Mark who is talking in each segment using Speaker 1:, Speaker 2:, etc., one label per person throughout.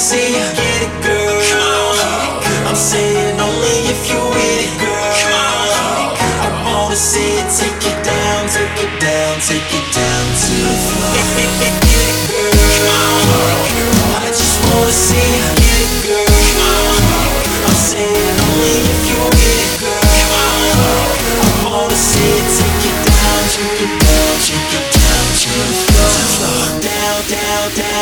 Speaker 1: see you get it, girl. Come on. I'm saying only if you with it, girl. Come on. I wanna see it, take it down, take it down, take it down to the floor. Get it, girl. Come on. I just wanna see you get it, girl.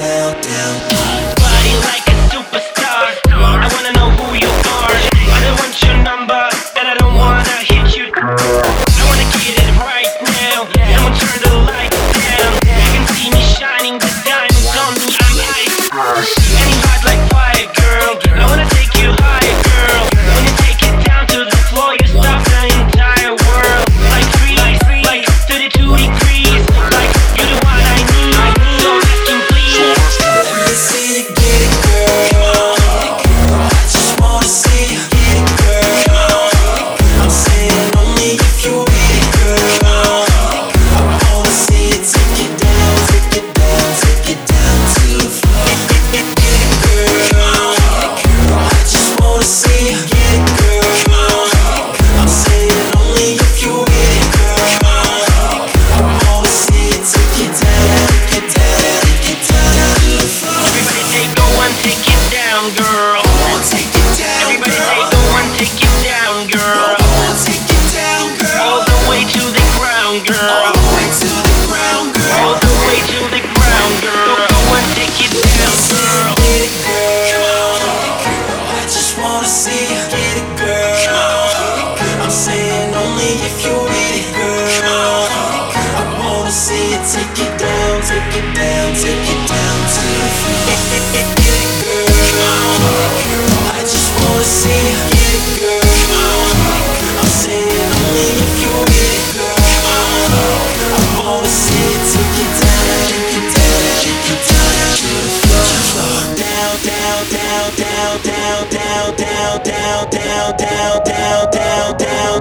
Speaker 1: down, down.
Speaker 2: see it,
Speaker 1: take it down, take it down, take it down to the floor. Get it, girl. Come on, girl. I just wanna see it. Get it, girl. Come on, girl. I'm saying only if you get it, girl. Come on, girl. I wanna see it, take it down, take it down, take it down to the floor. Down, down, down, down, down, down, down, down, down, down, down, down, down.